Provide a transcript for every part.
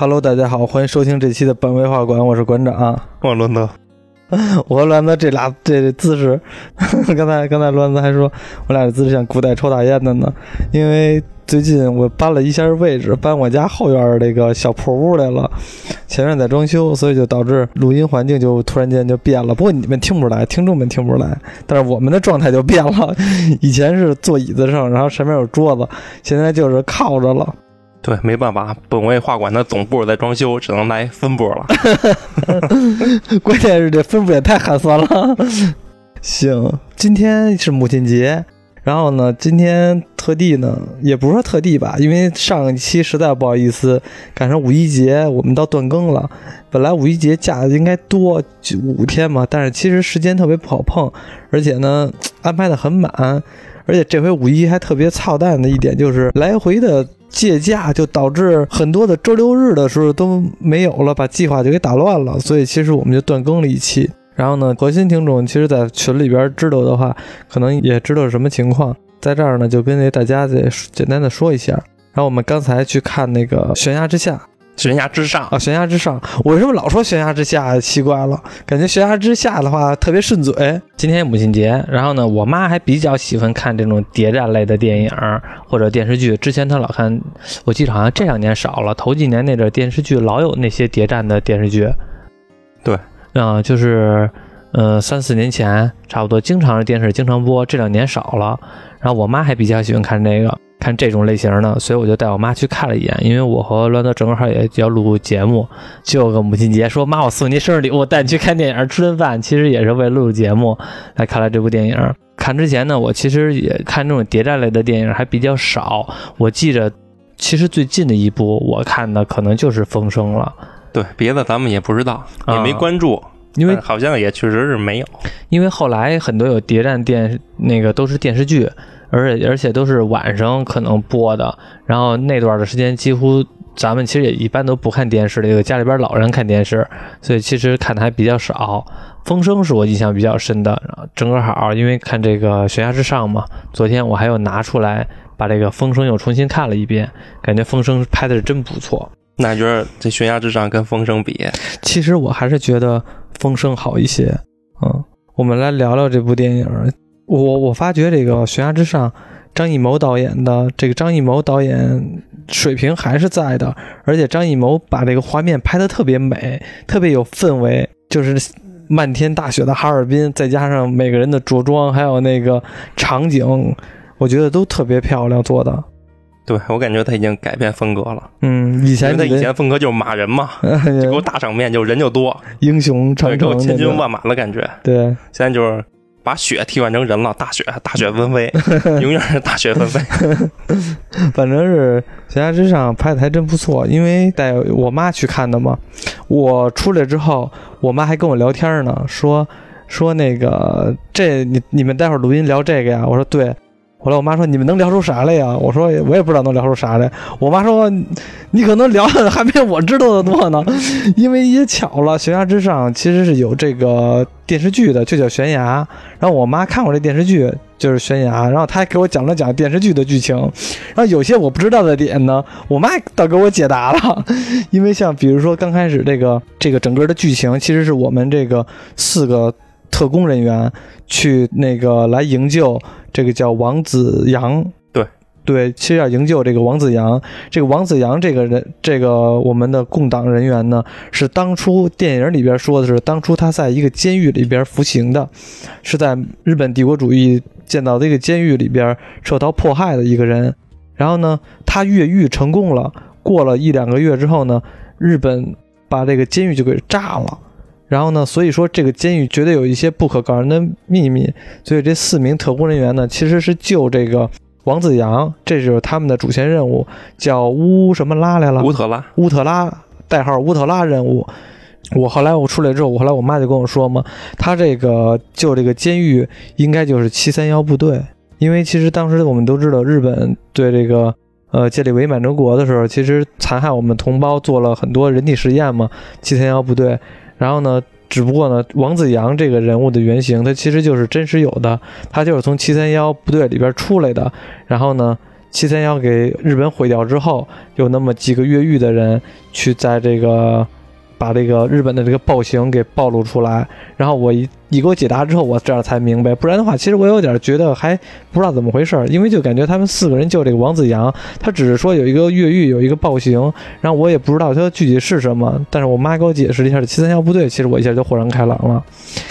Hello，大家好，欢迎收听这期的本位画馆，我是馆长。我伦德，我和栾子这俩这姿势，刚才刚才栾子还说我俩这姿势像古代抽大烟的呢，因为最近我搬了一下位置，搬我家后院这个小破屋来了，前面在装修，所以就导致录音环境就突然间就变了。不过你们听不出来，听众们听不出来，但是我们的状态就变了。以前是坐椅子上，然后上面有桌子，现在就是靠着了。对，没办法，本位画馆的总部在装修，只能来分部了。关键是这分部也太寒酸了。行，今天是母亲节，然后呢，今天特地呢，也不是说特地吧，因为上一期实在不好意思赶上五一节，我们到断更了。本来五一节假应该多就五天嘛，但是其实时间特别不好碰，而且呢安排的很满，而且这回五一还特别操蛋的一点就是来回的。借假就导致很多的周六日的时候都没有了，把计划就给打乱了，所以其实我们就断更了一期。然后呢，核心听众其实，在群里边知道的话，可能也知道什么情况，在这儿呢就跟大家再简单的说一下。然后我们刚才去看那个悬崖之下。悬崖之上啊，悬崖之上，我为什么老说悬崖之下？奇怪了，感觉悬崖之下的话特别顺嘴。今天母亲节，然后呢，我妈还比较喜欢看这种谍战类的电影或者电视剧。之前她老看，我记得好像这两年少了，头几年那阵电视剧老有那些谍战的电视剧。对，嗯，就是，呃，三四年前差不多，经常是电视经常播，这两年少了。然后我妈还比较喜欢看这个。看这种类型的，所以我就带我妈去看了一眼。因为我和栾德正好也要录节目，就个母亲节，说妈，我送您生日礼物，带你去看电影，吃顿饭，其实也是为了录节目来看了这部电影。看之前呢，我其实也看这种谍战类的电影还比较少。我记着，其实最近的一部我看的可能就是《风声》了。对，别的咱们也不知道，也没关注，因为好像也确实是没有。因为后来很多有谍战电那个都是电视剧。而且而且都是晚上可能播的，然后那段的时间几乎咱们其实也一般都不看电视的，个家里边老人看电视，所以其实看的还比较少。风声是我印象比较深的，正好因为看这个悬崖之上嘛，昨天我还又拿出来把这个风声又重新看了一遍，感觉风声拍的是真不错。那你觉得这悬崖之上跟风声比，其实我还是觉得风声好一些。嗯，我们来聊聊这部电影。我我发觉这个悬崖之上，张艺谋导演的这个张艺谋导演水平还是在的，而且张艺谋把这个画面拍得特别美，特别有氛围，就是漫天大雪的哈尔滨，再加上每个人的着装，还有那个场景，我觉得都特别漂亮做的。对我感觉他已经改变风格了。嗯，以前他以前风格就是马人嘛，给我大场面就人就多，英雄长城，千军万马的感觉。对，现在就是。把雪替换成人了，大雪，大雪纷飞，永远是大雪纷飞。反正是悬崖之上拍的还真不错，因为带我妈去看的嘛。我出来之后，我妈还跟我聊天呢，说说那个这你你们待会儿录音聊这个呀？我说对。后来我妈说：“你们能聊出啥来呀？”我说：“我也不知道能聊出啥来。”我妈说：“你可能聊的还没我知道的多呢，因为也巧了，《悬崖之上》其实是有这个电视剧的，就叫《悬崖》。然后我妈看过这电视剧，就是《悬崖》，然后她还给我讲了讲电视剧的剧情。然后有些我不知道的点呢，我妈倒给我解答了。因为像比如说刚开始这个这个整个的剧情，其实是我们这个四个。特工人员去那个来营救这个叫王子阳，对对，其实要营救这个王子阳。这个王子阳这个人，这个我们的共党人员呢，是当初电影里边说的是，当初他在一个监狱里边服刑的，是在日本帝国主义建造的一个监狱里边受到迫害的一个人。然后呢，他越狱成功了，过了一两个月之后呢，日本把这个监狱就给炸了。然后呢？所以说这个监狱绝对有一些不可告人的秘密。所以这四名特工人员呢，其实是救这个王子阳，这就是他们的主线任务，叫乌什么拉来了？乌特拉，乌特拉，代号乌特拉任务。我后来我出来之后，我后来我妈就跟我说嘛，他这个救这个监狱应该就是七三幺部队，因为其实当时我们都知道，日本对这个呃建立伪满洲国的时候，其实残害我们同胞做了很多人体实验嘛，七三幺部队。然后呢？只不过呢，王子阳这个人物的原型，他其实就是真实有的，他就是从七三幺部队里边出来的。然后呢，七三幺给日本毁掉之后，有那么几个越狱的人去在这个把这个日本的这个暴行给暴露出来，然后我一一给我解答之后，我这样才明白，不然的话，其实我有点觉得还不知道怎么回事儿，因为就感觉他们四个人救这个王子阳，他只是说有一个越狱，有一个暴行，然后我也不知道他具体是什么，但是我妈给我解释了一下七三幺部队，其实我一下就豁然开朗了，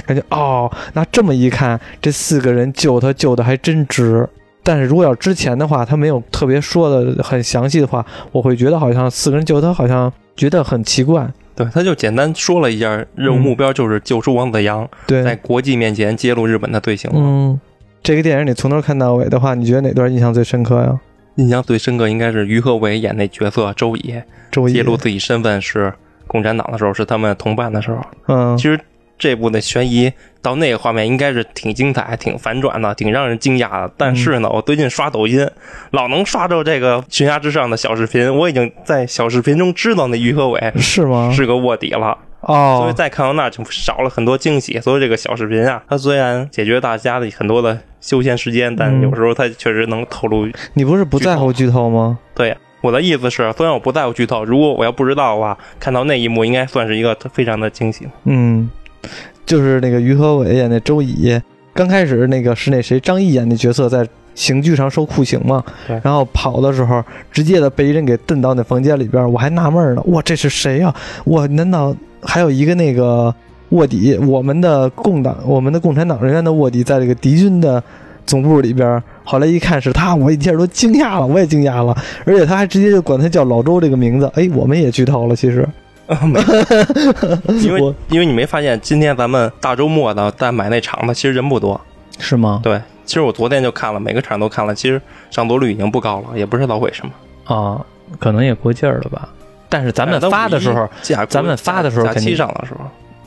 感觉哦，那这么一看，这四个人救他救的还真值。但是如果要之前的话，他没有特别说的很详细的话，我会觉得好像四个人救他，好像觉得很奇怪。对，他就简单说了一下，任务目标就是救出王子阳，对，在国际面前揭露日本的罪行。嗯，这个电影你从头看到尾的话，你觉得哪段印象最深刻呀？印象最深刻应该是于和伟演那角色周乙，周乙揭露自己身份是共产党的时候，是他们同伴的时候。嗯，其实。这部的悬疑到那个画面应该是挺精彩、挺反转的、挺让人惊讶的。但是呢，我最近刷抖音，老能刷着这个悬崖之上的小视频，我已经在小视频中知道那于和伟是吗？是个卧底了哦。所以再看到那就少了很多惊喜。所以这个小视频啊，它虽然解决大家的很多的休闲时间，但有时候它确实能透露。你不是不在乎剧透吗？对，我的意思是，虽然我不在乎剧透，如果我要不知道的话，看到那一幕应该算是一个非常的惊喜。嗯。就是那个于和伟演那周乙，刚开始那个是那谁张译演的角色在刑具上受酷刑嘛，然后跑的时候直接的被人给蹬到那房间里边，我还纳闷呢，哇，这是谁呀？我难道还有一个那个卧底？我们的共党，我们的共产党人员的卧底在这个敌军的总部里边？后来一看是他，我一下都惊讶了，我也惊讶了，而且他还直接就管他叫老周这个名字，哎，我们也剧透了，其实。没，因为因为你没发现今天咱们大周末的在买那场的，其实人不多，是吗？对，其实我昨天就看了，每个场都看了，其实上座率已经不高了，也不知道为什么啊，可能也过劲儿了吧。但是咱们发的时候，咱们发的时候肯定上的时候，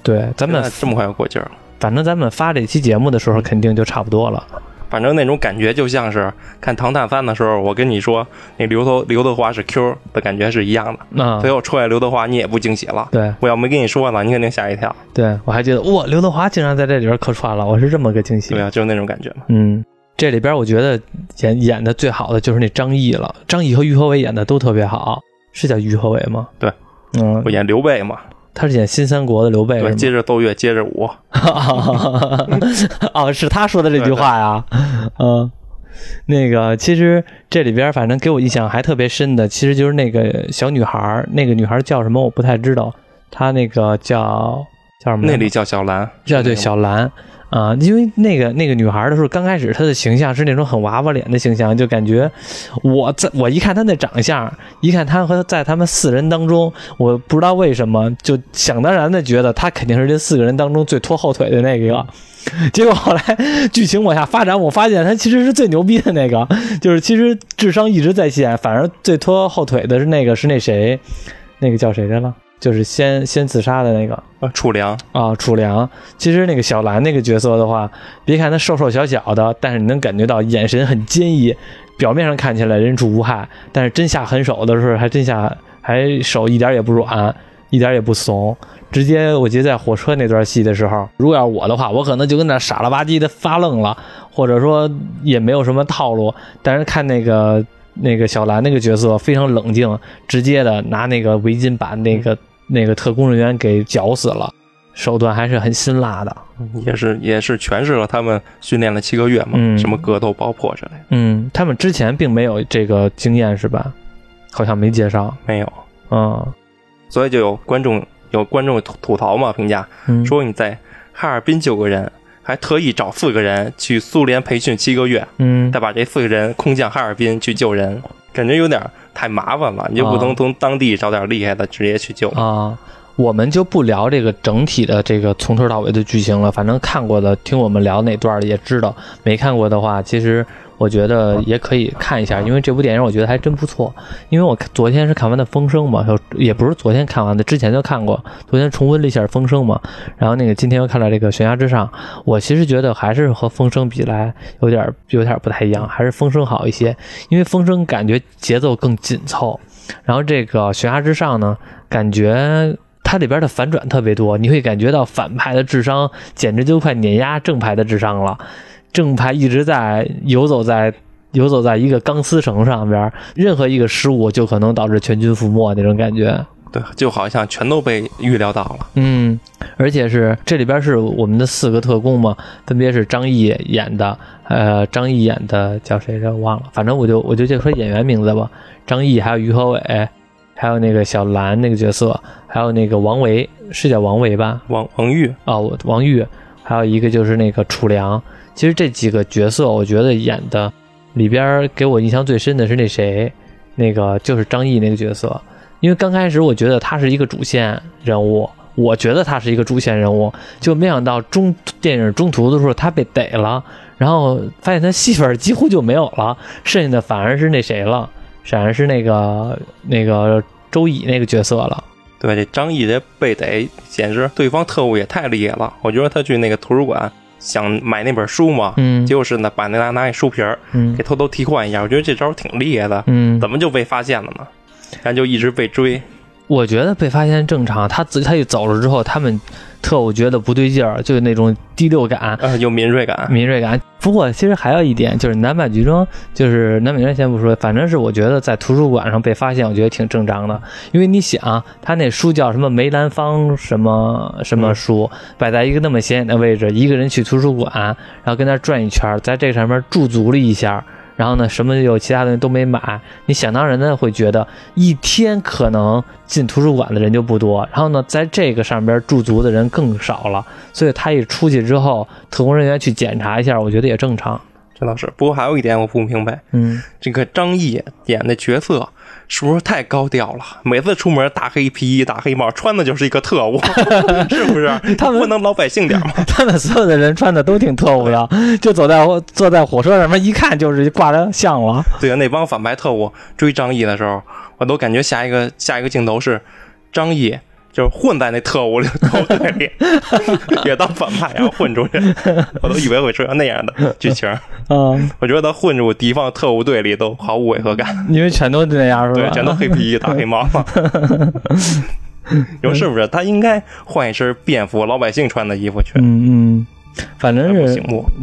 对，咱们这么快就过劲儿了。反正咱们发这期节目的时候，肯定就差不多了。反正那种感觉就像是看《唐探三》的时候，我跟你说那刘头刘德华是 Q 的感觉是一样的。那最后出来刘德华，你也不惊喜了。对，我要没跟你说呢，你肯定吓一跳。对我还觉得哇，刘德华竟然在这里边客串了，我是这么个惊喜。对啊，就是那种感觉嘛。嗯，这里边我觉得演演的最好的就是那张译了，张译和于和伟演的都特别好，是叫于和伟吗？对，嗯，我演刘备嘛。他是演新三国的刘备，对，接着奏乐，接着舞。哦，是他说的这句话呀，嗯。那个其实这里边反正给我印象还特别深的，其实就是那个小女孩那个女孩叫什么我不太知道，她那个叫叫什么？那里叫小兰，叫对小兰啊，因为那个那个女孩的时候，刚开始她的形象是那种很娃娃脸的形象，就感觉我在我一看她那长相，一看她和在他们四人当中，我不知道为什么就想当然的觉得她肯定是这四个人当中最拖后腿的那个。结果后来剧情往下发展，我发现他其实是最牛逼的那个，就是其实智商一直在线，反而最拖后腿的是那个是那谁，那个叫谁来了？就是先先自杀的那个啊，楚良啊，楚良。其实那个小兰那个角色的话，别看他瘦瘦小小的，但是你能感觉到眼神很坚毅，表面上看起来人畜无害，但是真下狠手的时候，还真下还手一点也不软，一点也不怂。直接，我记得在火车那段戏的时候，如果要是我的话，我可能就跟那傻了吧唧的发愣了，或者说也没有什么套路。但是看那个那个小兰那个角色非常冷静，直接的拿那个围巾把那个那个特工人员给绞死了，手段还是很辛辣的。也是也是诠释了他们训练了七个月嘛，什么格斗爆破之类的。嗯，他们之前并没有这个经验是吧？好像没介绍，没有。嗯，所以就有观众。有观众吐吐槽嘛？评价说你在哈尔滨救个人，还特意找四个人去苏联培训七个月，嗯，再把这四个人空降哈尔滨去救人，感觉有点太麻烦了。你就不能从当地找点厉害的直接去救啊？我们就不聊这个整体的这个从头到尾的剧情了。反正看过的，听我们聊哪段的也知道；没看过的话，其实。我觉得也可以看一下，因为这部电影我觉得还真不错。因为我昨天是看完的《风声》嘛，也不是昨天看完的，之前就看过。昨天重温了一下《风声》嘛，然后那个今天又看了这个《悬崖之上》，我其实觉得还是和《风声》比来有点有点不太一样，还是《风声》好一些。因为《风声》感觉节奏更紧凑，然后这个《悬崖之上》呢，感觉它里边的反转特别多，你会感觉到反派的智商简直就快碾压正派的智商了。正派一直在游走在游走在一个钢丝绳上边，任何一个失误就可能导致全军覆没那种感觉。对，就好像全都被预料到了。嗯，而且是这里边是我们的四个特工嘛，分别是张译演的，呃，张译演的叫谁来着？忘了，反正我就我就就说演员名字吧。张译还有于和伟，还有那个小兰那个角色，还有那个王维，是叫王维吧？王王玉哦，王玉，还有一个就是那个楚良。其实这几个角色，我觉得演的里边给我印象最深的是那谁，那个就是张译那个角色。因为刚开始我觉得他是一个主线人物，我觉得他是一个主线人物，就没想到中电影中途的时候他被逮了，然后发现他戏份几乎就没有了，剩下的反而是那谁了，反而是那个那个周乙那个角色了。对，这张译这被逮，简直对方特务也太厉害了。我觉得他去那个图书馆想买那本书嘛，嗯结果是呢把那拿拿一书皮儿嗯给偷偷替换一下。我觉得这招挺厉害的，嗯，怎么就被发现了呢？然后就一直被追。我觉得被发现正常，他自他一走了之后，他们特务觉得不对劲儿，就是那种第六感、呃，有敏锐感。敏锐感。不过其实还有一点，就是南版剧中，就是南版剧先不说，反正是我觉得在图书馆上被发现，我觉得挺正常的。因为你想，他那书叫什么梅兰芳什么什么书，摆在一个那么显眼的位置，一个人去图书馆，然后跟那儿转一圈儿，在这上面驻足了一下。然后呢，什么有其他东西都没买，你想当然的会觉得一天可能进图书馆的人就不多，然后呢，在这个上边驻足的人更少了，所以他一出去之后，特工人员去检查一下，我觉得也正常。这倒是。不过还有一点我不明白，嗯，这个张译演的角色是不是太高调了？每次出门大黑皮衣、大黑帽，穿的就是一个特务，是不是？他们不能老百姓点吗？他们所有的人穿的都挺特务的，就走在坐在火车上面，一看就是挂着像了。对啊，那帮反派特务追张译的时候，我都感觉下一个下一个镜头是张译就是混在那特务队 里，也当反派然后混出去，我都以为会出现那样的剧情。嗯，我觉得他混入敌方特务队里都毫无违和感，因为全都那样是吧？对，全都黑皮衣、大黑帽。你说是不是？他应该换一身便服，老百姓穿的衣服去，嗯嗯，反正是。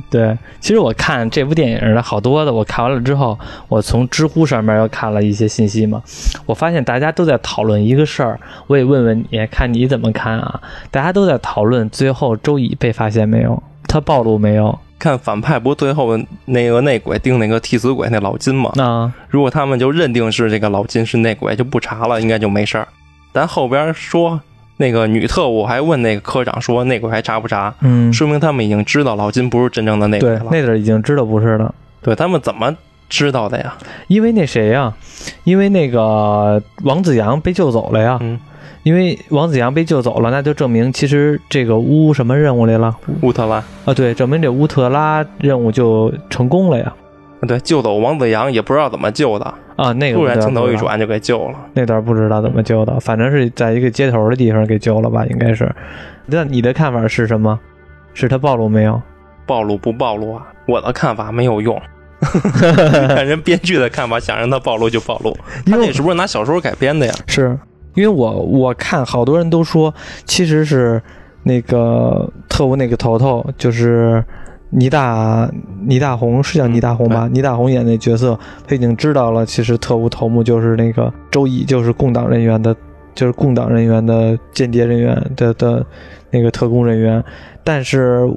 对。其实我看这部电影的好多的，我看完了之后，我从知乎上面又看了一些信息嘛，我发现大家都在讨论一个事儿，我也问问你，看你怎么看啊？大家都在讨论最后周乙被发现没有？他暴露没有？看反派不最后那个内鬼定那个替死鬼那老金嘛？那如果他们就认定是这个老金是内鬼，就不查了，应该就没事儿。咱后边说那个女特务还问那个科长说内鬼还查不查？嗯，说明他们已经知道老金不是真正的内鬼了。，对那阵儿已经知道不是了。对他们怎么知道的呀？因为那谁呀、因为那个王子阳被救走了呀。嗯，因为王子阳被救走了，那就证明其实这个乌什么任务来了乌特拉。啊？对，证明这乌特拉任务就成功了呀。对，救走王子阳也不知道怎么救的，啊，那个突然镜头一转就给救了。那段不知道怎么救的，反正是在一个街头的地方给救了吧，应该是。那你的看法是什么？是他暴露没有？暴露不暴露啊？我的看法没有用。看人编剧的看法，想让他暴露就暴露。他那是不是拿小说改编的呀？是因为我我看好多人都说，其实是那个特务那个头头，就是倪大倪大红，是叫倪大红吧？倪大红演那角色，他已经知道了，其实特务头目就是那个周乙，就是共党人员的，就是共党人员的间谍人员的的那个特工人员，但是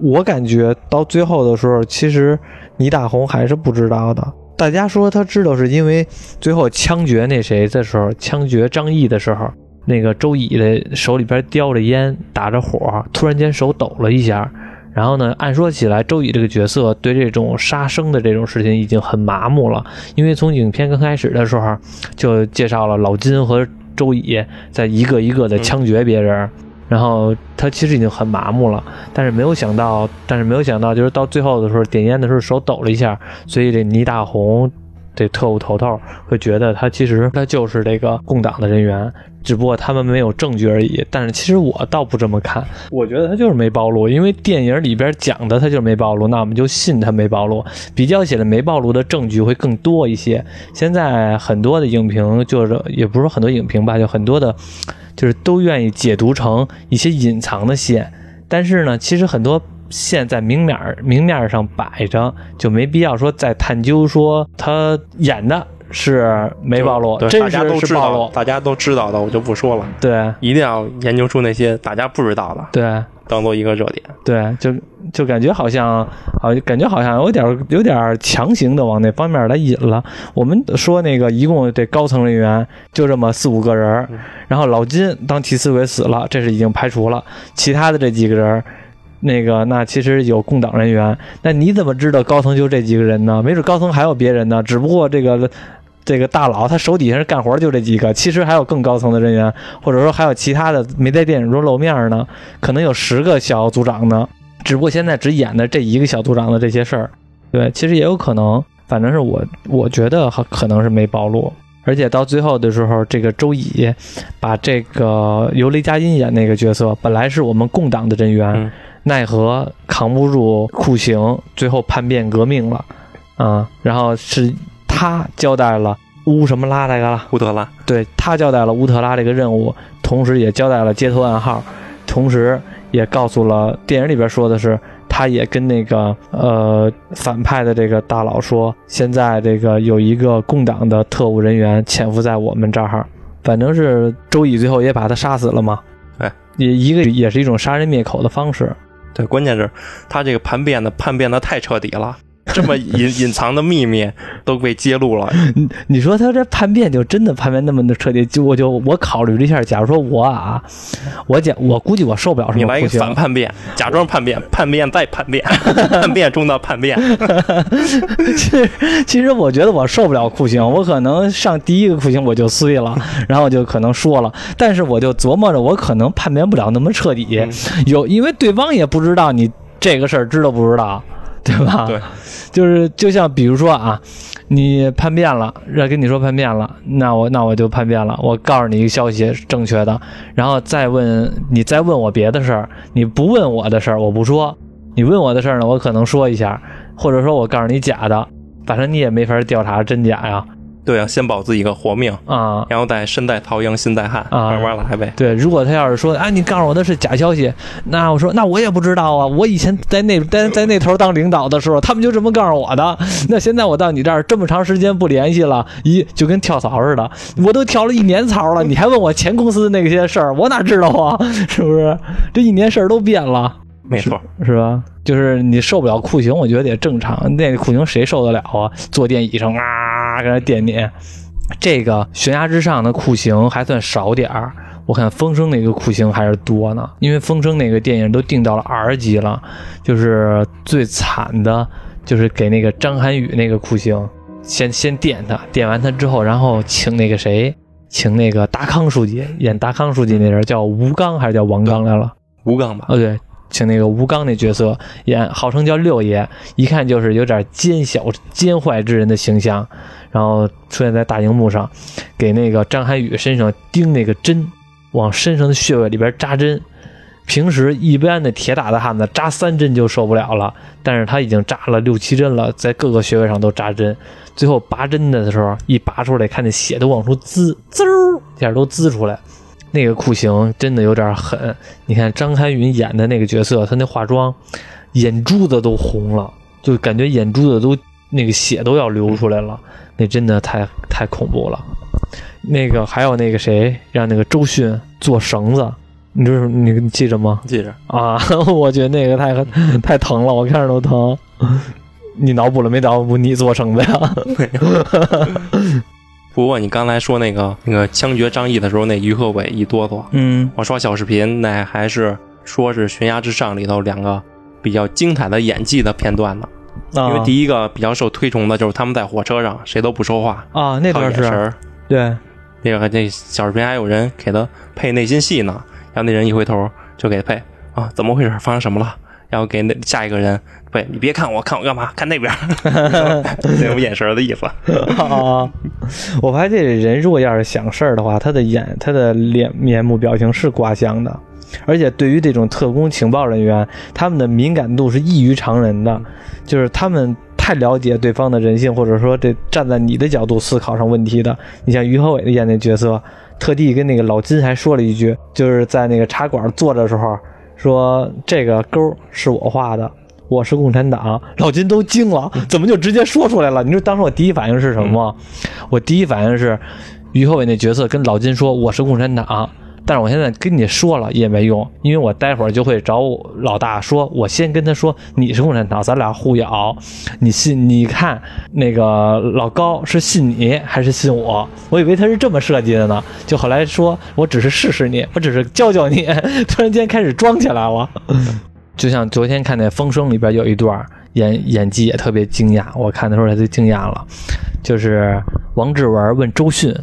我感觉到最后的时候，其实倪大红还是不知道的。大家说他知道是因为最后枪决那谁的时候，枪决张毅的时候，那个周乙的手里边叼着烟，打着火，突然间手抖了一下。然后呢，按说起来，周乙这个角色对这种杀生的这种事情已经很麻木了，因为从影片刚开始的时候就介绍了老金和周乙在一个一个的枪决别人。然后他其实已经很麻木了，但是没有想到，但是没有想到，就是到最后的时候点烟的时候手抖了一下，所以这倪大红这特务头头会觉得他其实他就是这个共党的人员，只不过他们没有证据而已。但是其实我倒不这么看，我觉得他就是没暴露，因为电影里边讲的他就是没暴露，那我们就信他没暴露。比较起来没暴露的证据会更多一些。现在很多的影评就是也不是说很多影评吧，就很多的。就是都愿意解读成一些隐藏的线，但是呢，其实很多现在明面儿明面上摆着，就没必要说再探究说他演的是没暴露，对，真大家都知道是是暴露，，大家都知道的，我就不说了。对一定要研究出那些大家不知道的，对当做一个热点。对，就就感觉好像好，感觉好像有点有点强行的往那方面来引了。我们说那个一共这高层人员就这么四五个人儿，然后老金当替死鬼死了，这是已经排除了，其他的这几个人儿。那个，那其实有共党人员，那你怎么知道高层就这几个人呢？没准高层还有别人呢，只不过这个这个大佬他手底下是干活就这几个，其实还有更高层的人员，或者说还有其他的没在电影中露面呢，可能有十个小组长呢，只不过现在只演的这一个小组长的这些事儿。对，其实也有可能，反正是我我觉得可能是没暴露。而且到最后的时候，这个周乙把这个由雷佳音演那个角色，本来是我们共党的人员，奈何扛不住酷刑，最后叛变革命了，啊、然后是他交代了乌什么拉这个了，乌特拉，对他交代了乌特拉这个任务，同时也交代了接头暗号，同时也告诉了电影里边说的是，他也跟那个呃反派的这个大佬说，现在这个有一个共党的特务人员潜伏在我们这儿，反正是周乙最后也把他杀死了嘛。哎，也一个也是一种杀人灭口的方式。对，关键是他这个叛变的叛变的太彻底了，这么隐 隐藏的秘密都被揭露了。你你说他这叛变就真的叛变那么的彻底？就我就我考虑了一下，假如说我啊，我讲我估计我受不了什么你来一个。反叛变，假装叛变，叛变再叛变，叛变中的叛变。其实其实我觉得我受不了酷刑，我可能上第一个酷刑我就碎了，然后我就可能说了，但是我就琢磨着我可能叛变不了那么彻底，嗯有因为对方也不知道你这个事儿知道不知道，对吧？对，就是就像比如说啊，你叛变了，让跟你说叛变了，那我那我就叛变了，我告诉你一个消息是正确的，然后再问你再问我别的事儿，你不问我的事儿我不说，你问我的事儿呢，我可能说一下，或者说我告诉你假的，反正你也没法调查真假呀，对啊，先保自己个活命，啊。然后再身在曹营心在汉，啊慢慢来呗。对，如果他要是说，啊，你告诉我的是假消息，那我说，那我也不知道啊。我以前在那在在那头当领导的时候，他们就这么告诉我的。那现在我到你这儿这么长时间不联系了，一就跟跳槽似的，我都跳了一年槽了，你还问我前公司那些事儿，我哪知道啊？是不是？这一年事儿都变了。没错，是吧？就是你受不了酷刑，我觉得也正常。那个酷刑谁受得了啊？坐电椅上啊，搁那电你。这个悬崖之上的酷刑还算少点儿，我看风声那个酷刑还是多呢。因为风声那个电影都定到了 R 级了，就是最惨的，就是给那个张涵予那个酷刑，先先电他，电完他之后，然后请那个谁，请那个达康书记演达康书记那人叫吴刚还是叫王刚来了？吴刚吧，哦，对，请那个吴刚那角色演，号称叫六爷，一看就是有点奸小奸坏之人的形象，然后出现在大荧幕上，给那个张涵予身上钉那个针，往身上的穴位里边扎针。平时一般的铁打的汉子扎三针就受不了了，但是他已经扎了六七针了，在各个穴位上都扎针。最后拔针的时候，一拔出来，看见血都往出滋，滋儿一下都滋出来。那个酷刑真的有点狠。你看张涵予演的那个角色，他那化妆，眼珠子都红了，就感觉眼珠子都那个血都要流出来了，那真的太太恐怖了。那个还有那个谁，让那个周迅做绳子，你就是你你记着吗？记着，啊，我觉得那个太太疼了，我看着都疼。你脑补了没脑补？你做绳子呀？不过你刚才说那个那个枪决张译的时候，那于和伟一哆嗦，嗯我刷小视频，那还是说是《悬崖之上》里头两个比较精彩的演技的片段呢。啊，因为第一个比较受推崇的就是他们在火车上谁都不说话，啊那段是。对那个那小视频还有人给他配内心戏呢，然后那人一回头就给他配啊，怎么回事？发生什么了？然后给那下一个人配，你别看我，看我干嘛？看那边儿，那种眼神儿的意思。啊，我发现这人如果要是想事儿的话，他的眼、他的脸、面目表情是刮相的，而且对于这种特工情报人员，他们的敏感度是异于常人的，就是他们太了解对方的人性，或者说这站在你的角度思考上问题的。你像于和伟的演那角色，特地跟那个老金还说了一句，就是在那个茶馆坐着的时候。说这个勾是我画的，我是共产党。老金都惊了，怎么就直接说出来了？你说当时我第一反应是什么吗？我第一反应是于和伟那角色跟老金说我是共产党。但是我现在跟你说了也没用，因为我待会儿就会找老大说，我先跟他说你是共产党，咱俩互咬，你信？你看那个老高是信你还是信我？我以为他是这么设计的呢，就后来说我只是试试你，我只是教教你，突然间开始装起来了，就像昨天看那《风声》里边有一段演演技也特别惊讶，我看的时候他就惊讶了，就是王志文问周迅。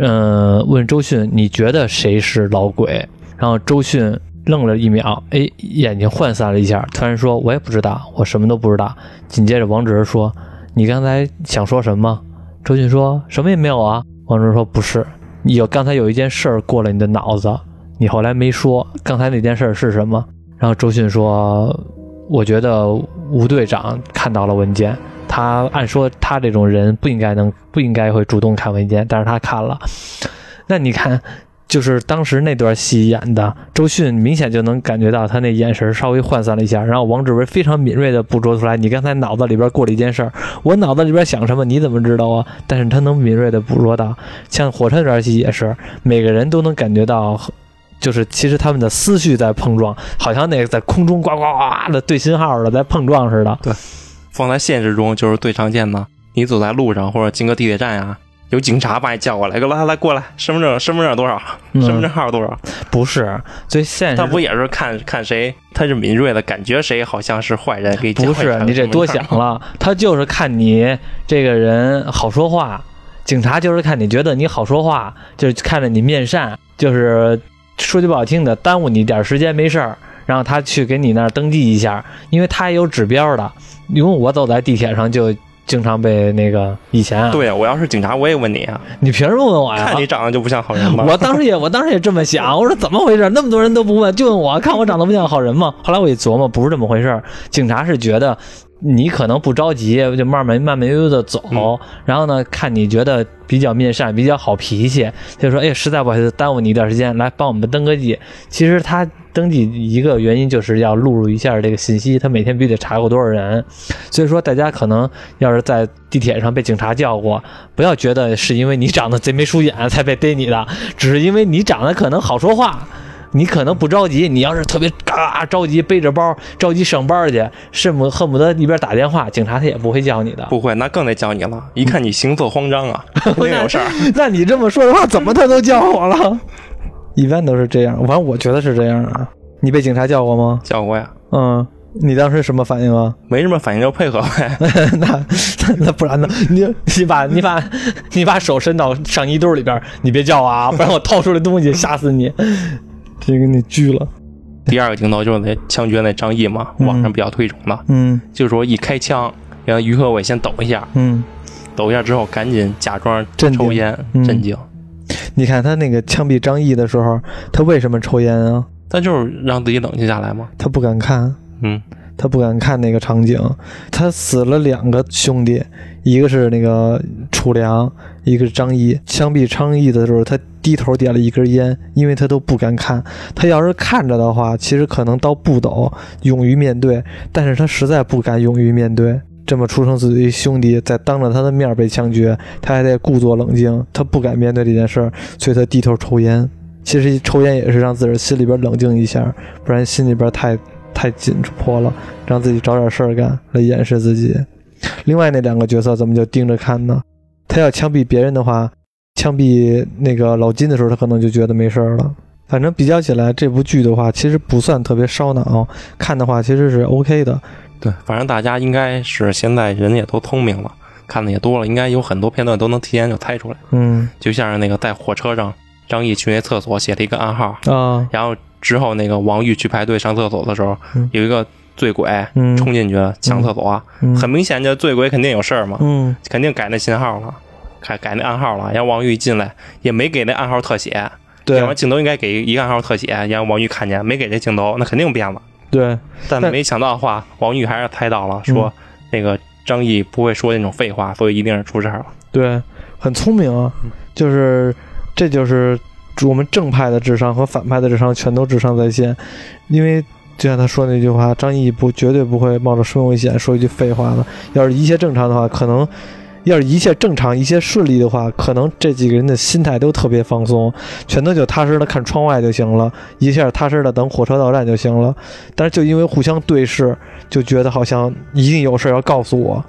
嗯，问周迅，你觉得谁是老鬼？然后周迅愣了一秒，哎，眼睛涣散了一下，突然说：“我也不知道，我什么都不知道。”紧接着王哲说：“你刚才想说什么？”周迅说：“什么也没有啊。”王哲说：“不是，有刚才有一件事儿过了你的脑子，你后来没说。刚才那件事是什么？”然后周迅说：“我觉得吴队长看到了文件。”他按说他这种人不应该能不应该会主动看文件，但是他看了。那你看，就是当时那段戏演的周迅，明显就能感觉到他那眼神稍微涣散了一下。然后王志文非常敏锐的捕捉出来，你刚才脑子里边过了一件事儿，我脑子里边想什么，你怎么知道啊？但是他能敏锐的捕捉到。像火车这段戏也是，每个人都能感觉到，就是其实他们的思绪在碰撞，好像那个在空中呱呱呱的对信号的在碰撞似的。对。放在现实中就是最常见的。你走在路上或者进个地铁站呀，有警察把你叫过来，来来来过来，身份证身份证多少？身份证号多少？不是最现实，他不也是看看谁？他是敏锐的感觉谁好像是坏人，给不是你这多想了，他就是看你这个人好说话。警察就是看你觉得你好说话，就是看着你面善，就是说句不好听的，耽误你点时间没事儿。然后他去给你那儿登记一下，因为他也有指标的。因为我走在地铁上就经常被那个以前啊。对呀，我要是警察，我也问你啊。你凭什么问我呀？看你长得就不像好人吧？我当时也，我当时也这么想。我说怎么回事？那么多人都不问，就问我，看我长得不像好人吗？后来我一琢磨，不是这么回事。警察是觉得你可能不着急，就慢慢慢慢悠悠的走。然后呢，看你觉得比较面善，比较好脾气，就说：“哎，实在不好意思，耽误你一段时间，来帮我们登个记。”其实他。登记一个原因就是要录入一下这个信息，他每天必须得查过多少人，所以说大家可能要是在地铁上被警察叫过，不要觉得是因为你长得贼眉鼠眼才被逮你的，只是因为你长得可能好说话，你可能不着急，你要是特别嘎着急背着包着急上班去，恨不恨不得一边打电话，警察他也不会叫你的，不会，那更得叫你了，一看你行色慌张啊，肯定有事儿。那你这么说的话，怎么他都叫我了？一般都是这样，反正我觉得是这样啊。你被警察叫过吗？叫过呀。嗯，你当时什么反应啊？没什么反应，就配合呗。那 那不然呢？你你把你把你把手伸到上衣兜里边，你别叫啊，不然我掏出来东西吓死你，直接给你狙了。第二个镜头就是那枪决那张译嘛，网上比较推崇的。嗯，就是说一开枪，让于和伟先抖一下。嗯，抖一下之后，赶紧假装抽烟，镇静。你看他那个枪毙张译的时候，他为什么抽烟啊？他就是让自己冷静下来嘛？他不敢看，嗯，他不敢看那个场景。他死了两个兄弟，一个是那个楚良，一个是张译。枪毙张毅的时候，他低头点了一根烟，因为他都不敢看。他要是看着的话，其实可能刀不抖，勇于面对。但是他实在不敢勇于面对。这么出生自己兄弟在当着他的面被枪决，他还得故作冷静，他不敢面对这件事儿，所以他低头抽烟。其实抽烟也是让自个儿心里边冷静一下，不然心里边太太紧迫了，让自己找点事儿干来掩饰自己。另外那两个角色怎么就盯着看呢？他要枪毙别人的话，枪毙那个老金的时候，他可能就觉得没事了。反正比较起来，这部剧的话，其实不算特别烧脑，看的话其实是 OK 的。对，反正大家应该是现在人也都聪明了，看的也多了，应该有很多片段都能提前就猜出来。嗯，就像是那个在火车上，张译去那厕所写了一个暗号啊，然后之后那个王玉去排队上厕所的时候，有一个醉鬼冲进去抢厕所，很明显这醉鬼肯定有事儿嘛，嗯，肯定改那信号了，改改那暗号了。然后王玉进来也没给那暗号特写，对，镜头应该给一个暗号特写，然后王玉看见没给这镜头，那肯定变了。对，但没想到的话，王玉还是猜到了，说那个张译不会说那种废话，所以一定是出事儿了。对，很聪明啊，就是这就是我们正派的智商和反派的智商全都智商在线，因为就像他说那句话，张译不绝对不会冒着生命危险说一句废话的。要是一切正常的话，可能要是一切正常、一切顺利的话，可能这几个人的心态都特别放松，全都就踏实的看窗外就行了，一下踏实的等火车到站就行了。但是就因为互相对视，就觉得好像一定有事要告诉我，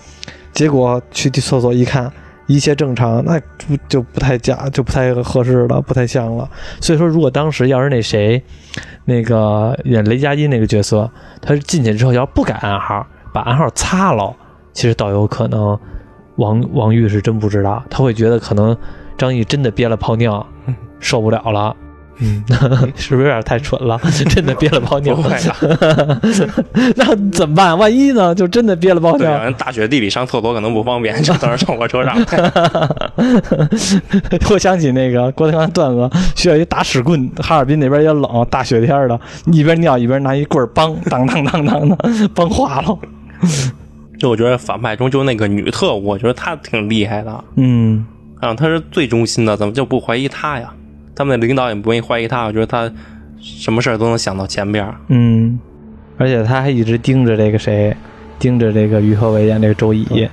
结果去厕所一看。一切正常，那不就不太假，就不太合适了，不太像了。所以说，如果当时要是那谁，那个演雷佳音那个角色，他进去之后要不改暗号，把暗号擦了，其实倒有可能，王王玉是真不知道，他会觉得可能张译真的憋了泡尿，受不了了。嗯，是不是有点太蠢了？真的憋了泡尿？不会的，那怎么办？万一呢？就真的憋了泡尿？人大雪地里上厕所可能不方便，就等着上火车上。我想起那个郭德纲段子，需要一打屎棍。哈尔滨那边也冷，大雪天的，一边尿一边拿一棍儿梆当当当当的梆化了。就我觉得反派中就那个女特务，我觉得她挺厉害的。嗯，啊，她是最忠心的，怎么就不怀疑她呀？他们的领导也不愿意怀疑他，我觉得他什么事儿都能想到前边儿。嗯，而且他还一直盯着这个谁，盯着这个于和伟演这个周乙。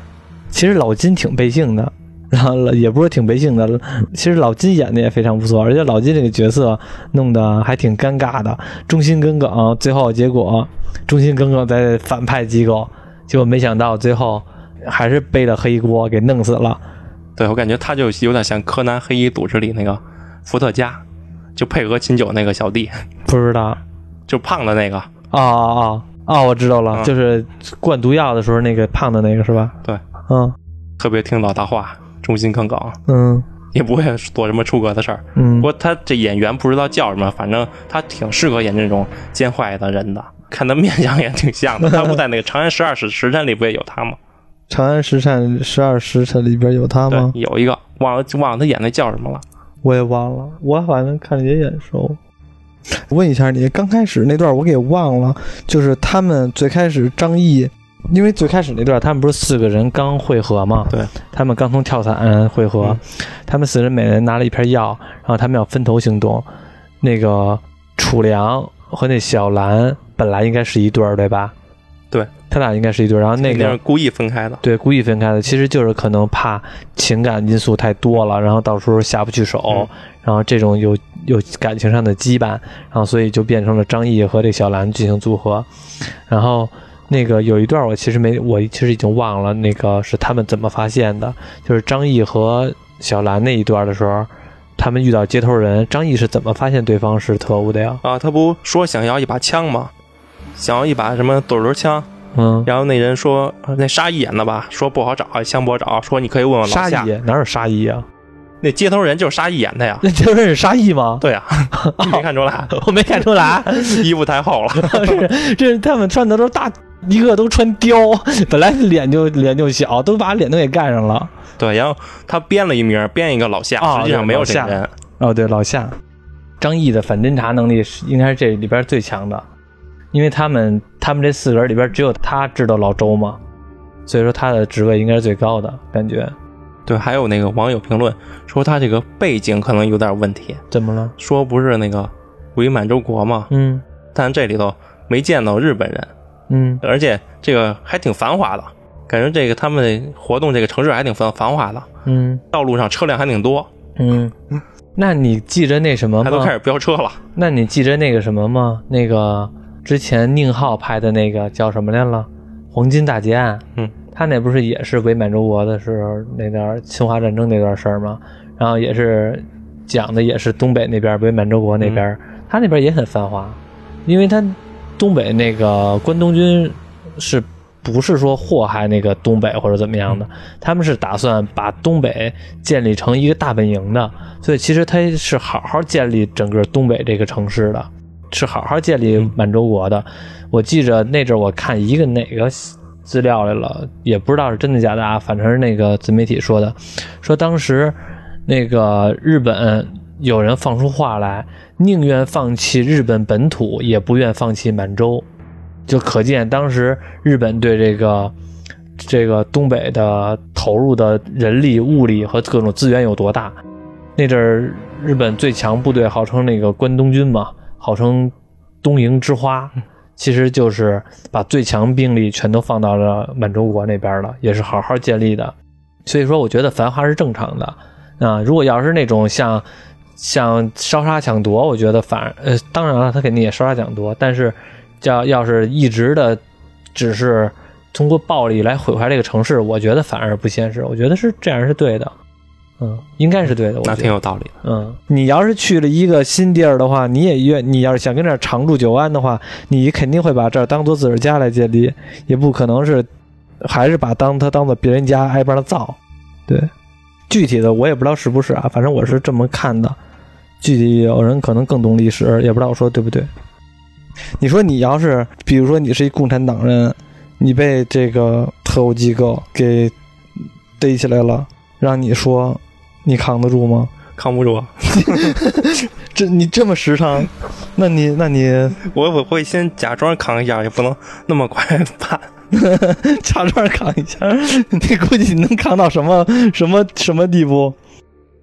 其实老金挺背性的，然后也不是挺背性的，其实老金演的也非常不错，而且老金这个角色弄得还挺尴尬的，忠心耿耿，最后结果忠心耿耿在反派机构，结果没想到最后还是背了黑锅给弄死了。对我感觉他就有点像柯南黑衣组织里那个。伏特加，就配合琴酒那个小弟，不知道，就胖的那个。啊啊啊！啊，我知道了，就是灌毒药的时候那个胖的那个是吧？对，嗯，特别听老大话，忠心耿耿，嗯，也不会做什么出格的事儿。嗯，不过他这演员不知道叫什么，反正他挺适合演这种奸坏的人的，看他面相也挺像的。他不在那个《长安十二时时辰》里不也有他吗？《长安十辰十二时辰》里边有他吗？有一个，忘了忘了他演那叫什么了。我也忘了，我反正看着也眼熟。问一下你，刚开始那段我给忘了，就是他们最开始张译，因为最开始那段他们不是四个人刚汇合吗？对，他们刚从跳伞汇合，他们四人每人拿了一片药，然后他们要分头行动。那个楚良和那小兰本来应该是一对儿，对吧？对。他俩应该是一对，然后那个故意分开的，对，故意分开的，其实就是可能怕情感因素太多了，然后到时候下不去手，然后这种有有感情上的羁绊，然后所以就变成了张译和这小兰进行组合，然后那个有一段我其实没，我其实已经忘了那个是他们怎么发现的，就是张译和小兰那一段的时候，他们遇到接头人，张译是怎么发现对方是特务的呀？啊，他不说想要一把枪吗？想要一把什么左轮枪？嗯，然后那人说那沙溢演的吧，说不好找，枪不好找，说你可以问问老夏。沙溢哪有沙溢啊？那接头人就是沙溢演的呀。那接头人是沙溢吗？对呀，没看出来，我没看出来，衣服太厚了。是，这他们穿的都是大，一个都穿貂，本来脸就脸就小，都把脸都给盖上了。对，然后他编了一名，编一个老夏，实际上没有这人。哦，对，老夏，张译的反侦查能力是应该是这里边最强的。因为他们他们这四个人里边只有他知道老周嘛，所以说他的职位应该是最高的感觉。对，还有那个网友评论说他这个背景可能有点问题。怎么了？说不是那个伪满洲国嘛？嗯。但这里头没见到日本人。嗯。而且这个还挺繁华的，感觉这个他们活动这个城市还挺繁繁华的。嗯。道路上车辆还挺多。嗯。那你记着那什么吗？他都开始飙车了。那你记着那个什么吗？那个。之前宁浩拍的那个叫什么来了？黄金大劫案。嗯，他那不是也是伪满洲国的时候那段侵华战争那段事儿吗？然后也是讲的也是东北那边伪满洲国那边，他那边也很繁华，因为他东北那个关东军是不是说祸害那个东北或者怎么样的？他们是打算把东北建立成一个大本营的，所以其实他是好好建立整个东北这个城市的。是好好建立满洲国的，我记着那阵我看一个哪个资料来了，也不知道是真的假的啊，反正是那个自媒体说的，说当时那个日本有人放出话来，宁愿放弃日本本土，也不愿放弃满洲，就可见当时日本对这个这个东北的投入的人力、物力和各种资源有多大。那阵儿日本最强部队，号称那个关东军嘛，号称东瀛之花，其实就是把最强兵力全都放到了满洲国那边了，也是好好建立的。所以说，我觉得繁华是正常的啊。如果要是那种像像烧杀抢夺，我觉得反而呃，当然了，他肯定也烧杀抢夺，但是要要是一直的只是通过暴力来毁坏这个城市，我觉得反而不现实。我觉得是这样是对的，嗯，应该是对的。我觉那得挺有道理的。嗯，你要是去了一个新地儿的话，你也愿你要是想跟这儿长住久安的话，你肯定会把这儿当做自个儿家来建立，也不可能是还是把当他当做别人家挨帮造。对，具体的我也不知道是不是啊，反正我是这么看的。具体有人可能更懂历史，也不知道我说对不对。你说你要是，比如说你是一共产党人，你被这个特务机构给逮起来了，让你说，你扛得住吗？扛不住，啊 这你这么实诚，那你那你我我会先假装扛一下，也不能那么快判。假装扛一下，你估计你能扛到什么什么什么地步？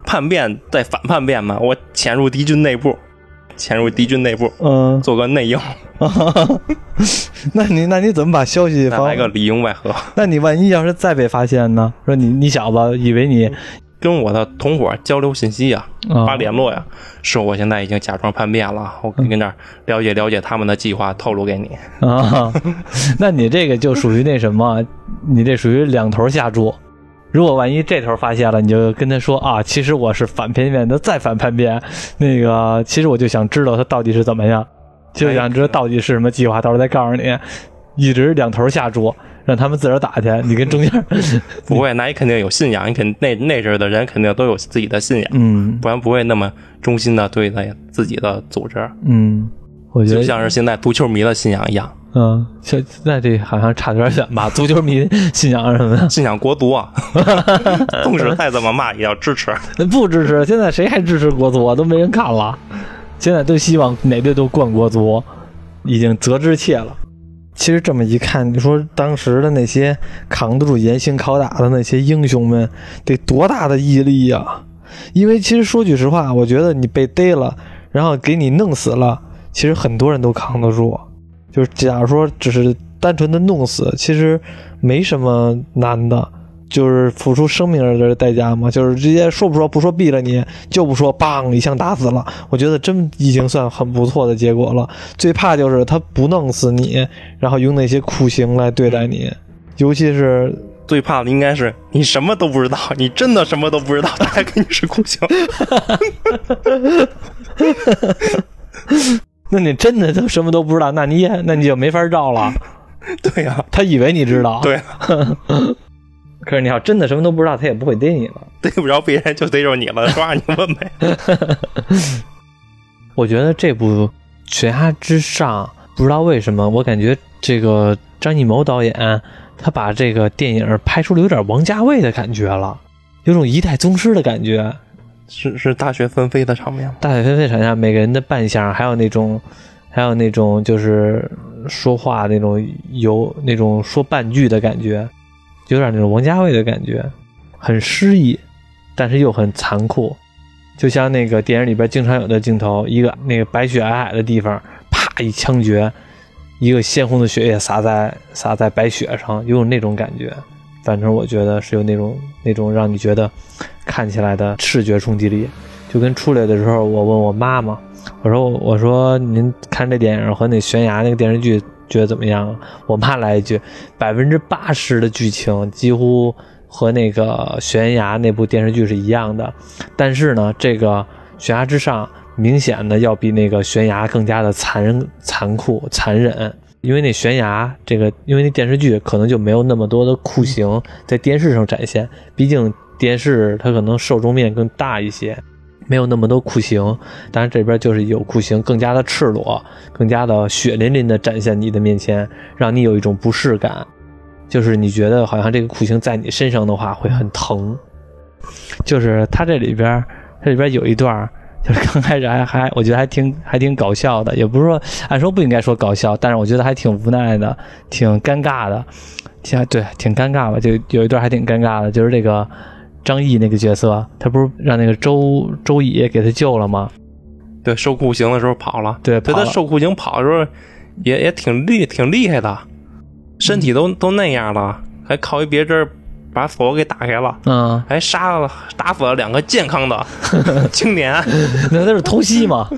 叛变再反叛变嘛，我潜入敌军内部，潜入敌军内部嗯，做个内应，那你那你怎么把消息发来？个里应外合。那你万一要是再被发现呢？说你你小子以为你跟我的同伙交流信息呀，啊发联络呀，说我现在已经假装叛变了，我跟这儿了解了解他们的计划，透露给你。啊，那你这个就属于那什么，你这属于两头下注。如果万一这头发现了，你就跟他说啊，其实我是反叛变的，再反叛变，那个其实我就想知道他到底是怎么样，就想知道到底是什么计划，到时候再告诉你。一直两头下注，让他们自个儿打去，你跟中间，不会，那你肯定有信仰，你肯那那阵儿的人肯定都有自己的信仰，嗯不然不会那么忠心的对待自己的组织，嗯，我觉得就像是现在足球迷的信仰一样，嗯，现在这好像差点远吧？足球迷信仰什么的，信仰国足啊，纵使再怎么骂也要支持。不支持。现在谁还支持国足啊？都没人看了。现在都希望哪队都冠国足，已经择之切了。其实这么一看，你说当时的那些扛得住严刑拷打的那些英雄们，得多大的毅力呀、因为其实说句实话，我觉得你被逮了，然后给你弄死了，其实很多人都扛得住。就是假如说只是单纯的弄死，其实没什么难的，就是付出生命的代价嘛。就是直接说不说不说毙了你，就不说梆一枪打死了。我觉得真已经算很不错的结果了。最怕就是他不弄死你，然后用那些酷刑来对待你，尤其是最怕的应该是你什么都不知道，你真的什么都不知道，他还给你是酷刑。那你真的都什么都不知道，那你也那你就没法绕了。对呀、他以为你知道，对、啊，可是你要真的什么都不知道，他也不会逮你了。逮不着别人就逮着你了，抓你问呗。我觉得这部《悬崖之上》，不知道为什么，我感觉这个张艺谋导演他把这个电影拍出了有点王家卫的感觉了，有种一代宗师的感觉。是是大雪纷飞的场面吗？大雪纷飞场面，每个人的扮相，还有那种，还有那种就是说话那种有那种说半句的感觉，有点那种王家卫的感觉，很诗意，但是又很残酷。就像那个电影里边经常有的镜头，一个那个白雪皑皑的地方，啪一枪决，一个鲜红的血液洒在洒在白雪上，有种那种感觉。反正我觉得是有那种那种让你觉得看起来的视觉冲击力，就跟出来的时候，我问我妈妈，我说我说您看这电影和那悬崖那个电视剧觉得怎么样？我妈来一句，百分之八十的剧情几乎和那个悬崖那部电视剧是一样的，但是呢，这个悬崖之上明显的要比那个悬崖更加的残忍、残酷、残忍。因为那悬崖这个，因为那电视剧可能就没有那么多的酷刑在电视上展现，毕竟电视它可能受众面更大一些，没有那么多酷刑。当然这边就是有酷刑，更加的赤裸，更加的血淋淋的展现你的面前，让你有一种不适感，就是你觉得好像这个酷刑在你身上的话会很疼。就是它这里边，这里边有一段。就是刚开始还还，我觉得还挺还挺搞笑的，也不是说按说不应该说搞笑，但是我觉得还挺无奈的，挺尴尬的，挺对，挺尴尬吧。就有一段还挺尴尬的，就是这个张译那个角色，他不是让那个周周乙给他救了吗？对，受酷刑的时候跑了。对，对跑了他受酷刑跑的时候也也挺厉挺厉害的，身体都都那样了，还靠一别针把锁给打开了，嗯，还杀了打死了两个健康的 青年。那都是偷袭嘛，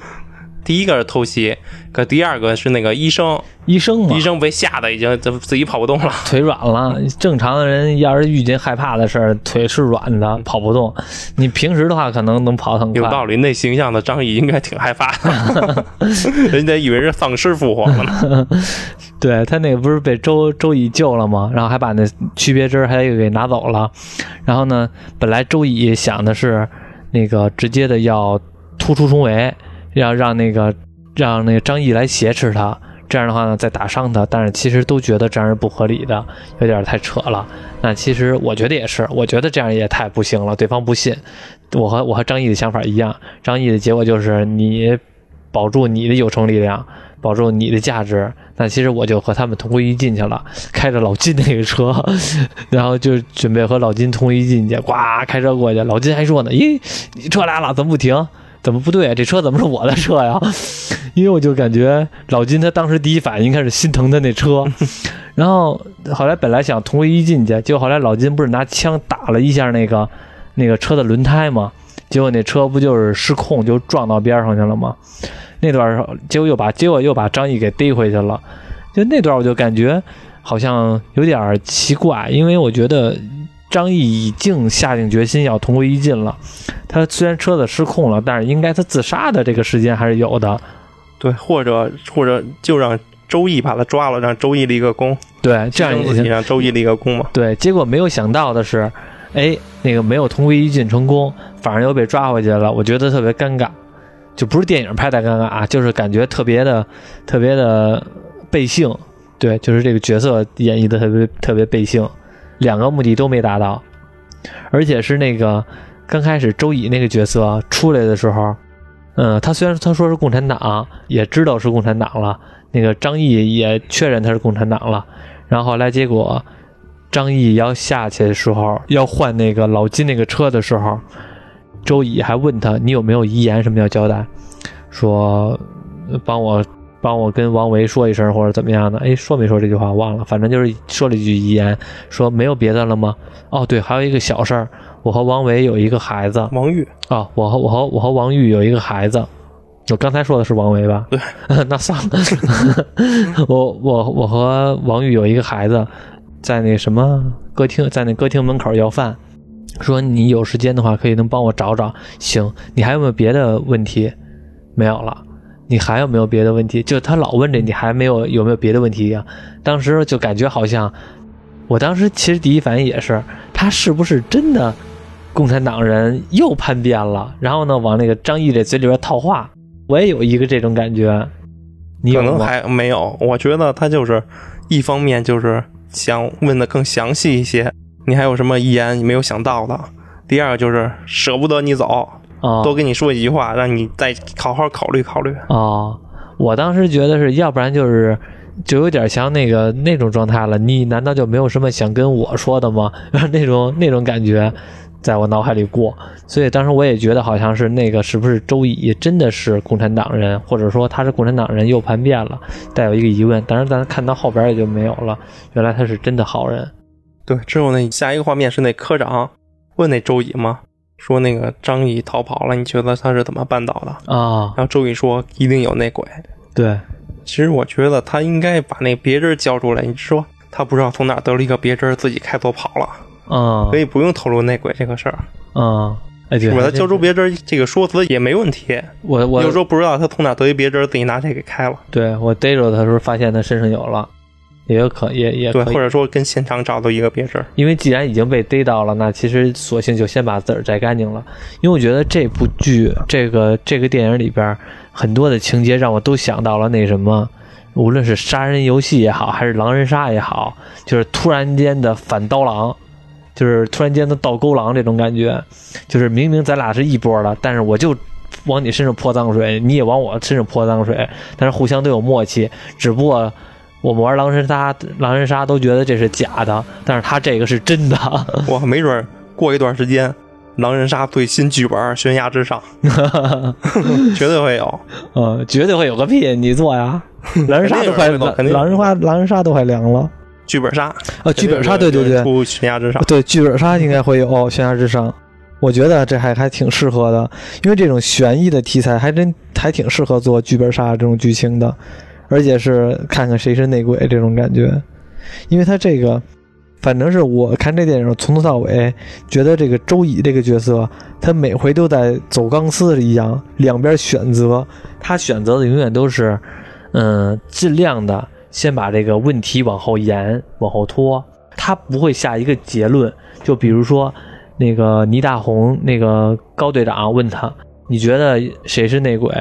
第一个是偷袭，可第二个是那个医生，医生嘛医，生被吓得已经自自己跑不动了。腿软了。正常的人要是遇见害怕的事儿，腿是软的，跑不动。你平时的话，可能能跑得很快。有道理，那形象的张译应该挺害怕的，人家以为是丧尸复活了呢。对他那个不是被周周乙救了吗？然后还把那区别针还给拿走了。然后呢，本来周乙想的是那个直接的要突出重围，要让那个让那个张译来挟持他，这样的话呢再打伤他。但是其实都觉得这样是不合理的，有点太扯了。那其实我觉得也是，我觉得这样也太不行了，对方不信。我和我和张译的想法一样，张译的结果就是你保住你的有生力量。保住你的价值，那其实我就和他们同归于尽去了，开着老金那个车，然后就准备和老金同归于尽去，呱开车过去。老金还说呢：“咦，你车来了，怎么不停？怎么不对？这车怎么是我的车呀？” 因为我就感觉老金他当时第一反应应该是心疼他那车，然后后来本来想同归于尽去，结果后来老金不是拿枪打了一下那个那个车的轮胎吗？结果那车不就是失控就撞到边上去了吗？那段儿结果又把结果又把张译给逮回去了，就那段我就感觉好像有点奇怪，因为我觉得张译已经下定决心要同归于尽了。他虽然车子失控了，但是应该他自杀的这个时间还是有的。对，或者或者就让周易把他抓了，让周易立个功，对，这样也行。让周易立个功嘛。对，结果没有想到的是，哎，那个没有同归于尽成功，反而又被抓回去了，我觉得特别尴尬。就不是电影拍的尴尬啊，就是感觉特别的、特别的背性。对，就是这个角色演绎的特别特别背性，两个目的都没达到，而且是那个刚开始周乙那个角色出来的时候，嗯，他虽然他说是共产党，也知道是共产党了，那个张译也确认他是共产党了，然后来结果张译要下去的时候，要换那个老金那个车的时候，周乙还问他你有没有遗言什么要交代，说帮我帮我跟王维说一声或者怎么样的，哎，说没说这句话忘了，反正就是说了一句遗言，说没有别的了吗？哦，对，还有一个小事儿，我和王维有一个孩子，王玉，啊，我和我和我和王玉有一个孩子，我刚才说的是王维吧？对，那算了。我我我和王玉有一个孩子，在那什么歌厅，在那歌厅门口要饭，说你有时间的话可以能帮我找找。行，你还有没有别的问题？没有了。你还有没有别的问题？就他老问这，你还没有有没有别的问题呀、当时就感觉好像，我当时其实第一反应也是，他是不是真的共产党人又叛变了？然后呢，往那个张译这嘴里边套话。我也有一个这种感觉，你可能？还没有。我觉得他就是一方面就是想问的更详细一些，你还有什么遗言没有想到的？第二个就是舍不得你走，啊多跟你说几句话，让你再好好考虑考虑。啊！我当时觉得是要不然就是。就有点像那个那种状态了，你难道就没有什么想跟我说的吗？那种那种感觉，在我脑海里过，所以当时我也觉得好像是那个是不是周乙真的是共产党人，或者说他是共产党人又叛变了，带有一个疑问。但是咱看到后边也就没有了，原来他是真的好人。对，之后那下一个画面是那科长问那周乙嘛，说那个张仪逃跑了，你觉得他是怎么办到的？啊，然后周乙说一定有内鬼。对，其实我觉得他应该把那别针交出来。你说他不知道从哪得了一个别针，自己开错跑了，嗯所以不用透露内鬼这个事儿，嗯，哎，对，是吧？他交出别针这个说辞也没问题。我我有时候不知道他从哪得一别针，自己拿这给开了，对我逮着他的时候发现他身上有了，也有可也也对，或者说跟现场找到一个别针。因为既然已经被逮到了，那其实索性就先把字儿摘干净了。因为我觉得这部剧，这个这个电影里边很多的情节让我都想到了那什么，无论是杀人游戏也好，还是狼人杀也好，就是突然间的反刀郎，就是突然间的倒钩狼这种感觉，就是明明咱俩是一波的，但是我就。往你身上泼脏水，你也往我身上泼脏水，但是互相都有默契。只不过我们玩狼人杀，狼人杀都觉得这是假的，但是他这个是真的。哇，没准儿过一段时间，狼人杀最新剧本悬崖之上，绝对会有。嗯，绝对会有个屁！你做呀，狼人杀都快，狼人杀狼人杀都快凉了。剧本杀，啊，剧本杀，对对对，出悬崖之上，对，剧本杀应该会有悬崖之上。我觉得这还还挺适合的，因为这种悬疑的题材还真还挺适合做剧本杀这种剧情的，而且是看看谁是内鬼这种感觉，因为他这个，反正是我看这电影从头到尾，觉得这个周乙这个角色，他每回都在走钢丝一样，两边选择，他选择的永远都是，嗯，尽量的先把这个问题往后延，往后拖，他不会下一个结论，就比如说。那个倪大红，那个高队长问他：“你觉得谁是内鬼？”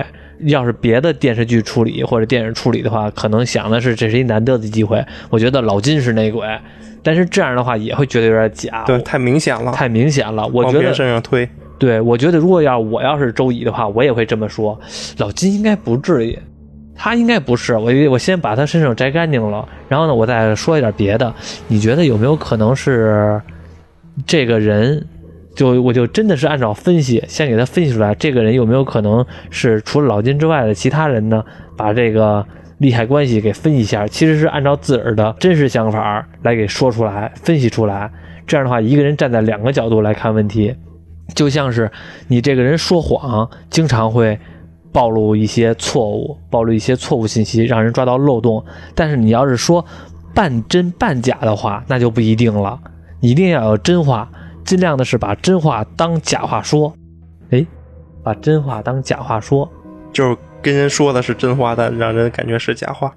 要是别的电视剧处理或者电影处理的话，可能想的是这是一难得的机会。我觉得老金是内鬼，但是这样的话也会觉得有点假，对，太明显了，太明显了。我觉得身上推，对我觉得如果要我要是周乙的话，我也会这么说。老金应该不至于，他应该不是。我我先把他身上摘干净了，然后呢，我再说一点别的。你觉得有没有可能是？这个人，就我就真的是按照分析，先给他分析出来，这个人有没有可能是除了老金之外的其他人呢？把这个利害关系给分析一下，其实是按照自个儿的真实想法来给说出来、分析出来。这样的话，一个人站在两个角度来看问题，就像是你这个人说谎，经常会暴露一些错误，暴露一些错误信息，让人抓到漏洞。但是你要是说半真半假的话，那就不一定了。一定要有真话，尽量的是把真话当假话说。哎，把真话当假话说，就是跟人说的是真话，但让人感觉是假话。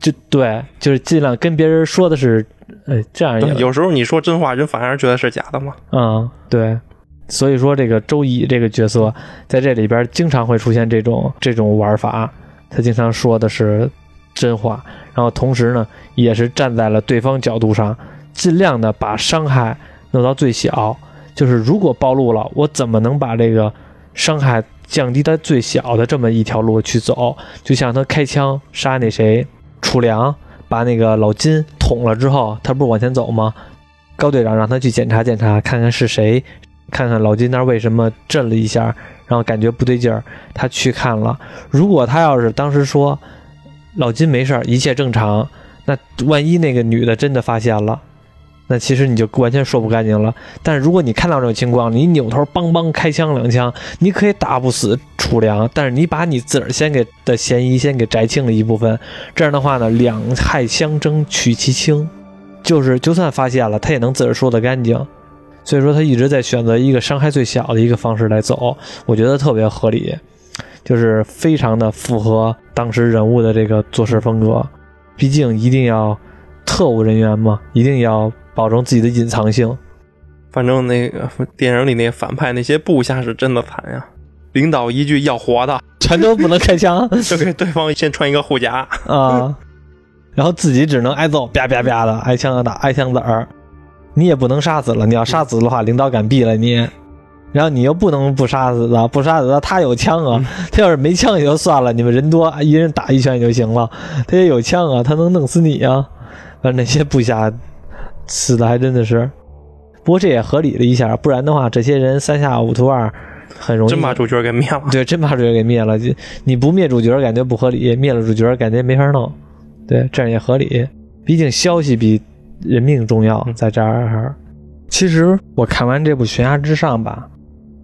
就对，就是尽量跟别人说的是，哎，这样有时候你说真话，人反而觉得是假的嘛。嗯，对。所以说，这个周乙这个角色在这里边经常会出现这种这种玩法，他经常说的是真话，然后同时呢，也是站在了对方角度上。尽量的把伤害弄到最小，就是如果暴露了，我怎么能把这个伤害降低到最小的这么一条路去走？就像他开枪杀那谁楚良，把那个老金捅了之后，他不是往前走吗？高队长让他去检查检查，看看是谁，看看老金那为什么震了一下，然后感觉不对劲儿，他去看了。如果他要是当时说老金没事儿，一切正常，那万一那个女的真的发现了？那其实你就完全说不干净了。但是如果你看到这种情况，你扭头梆梆开枪两枪，你可以打不死楚良，但是你把你自个儿先给的嫌疑先给摘清了一部分。这样的话呢，两害相争取其轻，就是就算发现了，他也能自个儿说得干净。所以说他一直在选择一个伤害最小的一个方式来走，我觉得特别合理，就是非常的符合当时人物的这个做事风格。毕竟一定要特务人员嘛，一定要。保证自己的隐藏性。反正那个电影里那反派那些部下是真的惨呀，领导一句要活的，全都不能开枪，就给对方先穿一个护甲啊，然后自己只能挨揍，啪啪啪的挨枪打，挨枪子儿。你也不能杀死了，你要杀死的话，领导敢毙了你。然后你又不能不杀死他，不杀死他，他有枪啊，他要是没枪也就算了，你们人多，一人打一拳就行了。他也有枪啊，他能弄死你啊。反正那些部下。死的还真的是，不过这也合理了一下，不然的话，这些人三下五除二，很容易真把主角给灭了。对，真把主角给灭了。你不灭主角感觉不合理，灭了主角感觉没法弄。对，这样也合理。毕竟消息比人命重要，在这儿。其实我看完这部《悬崖之上》吧，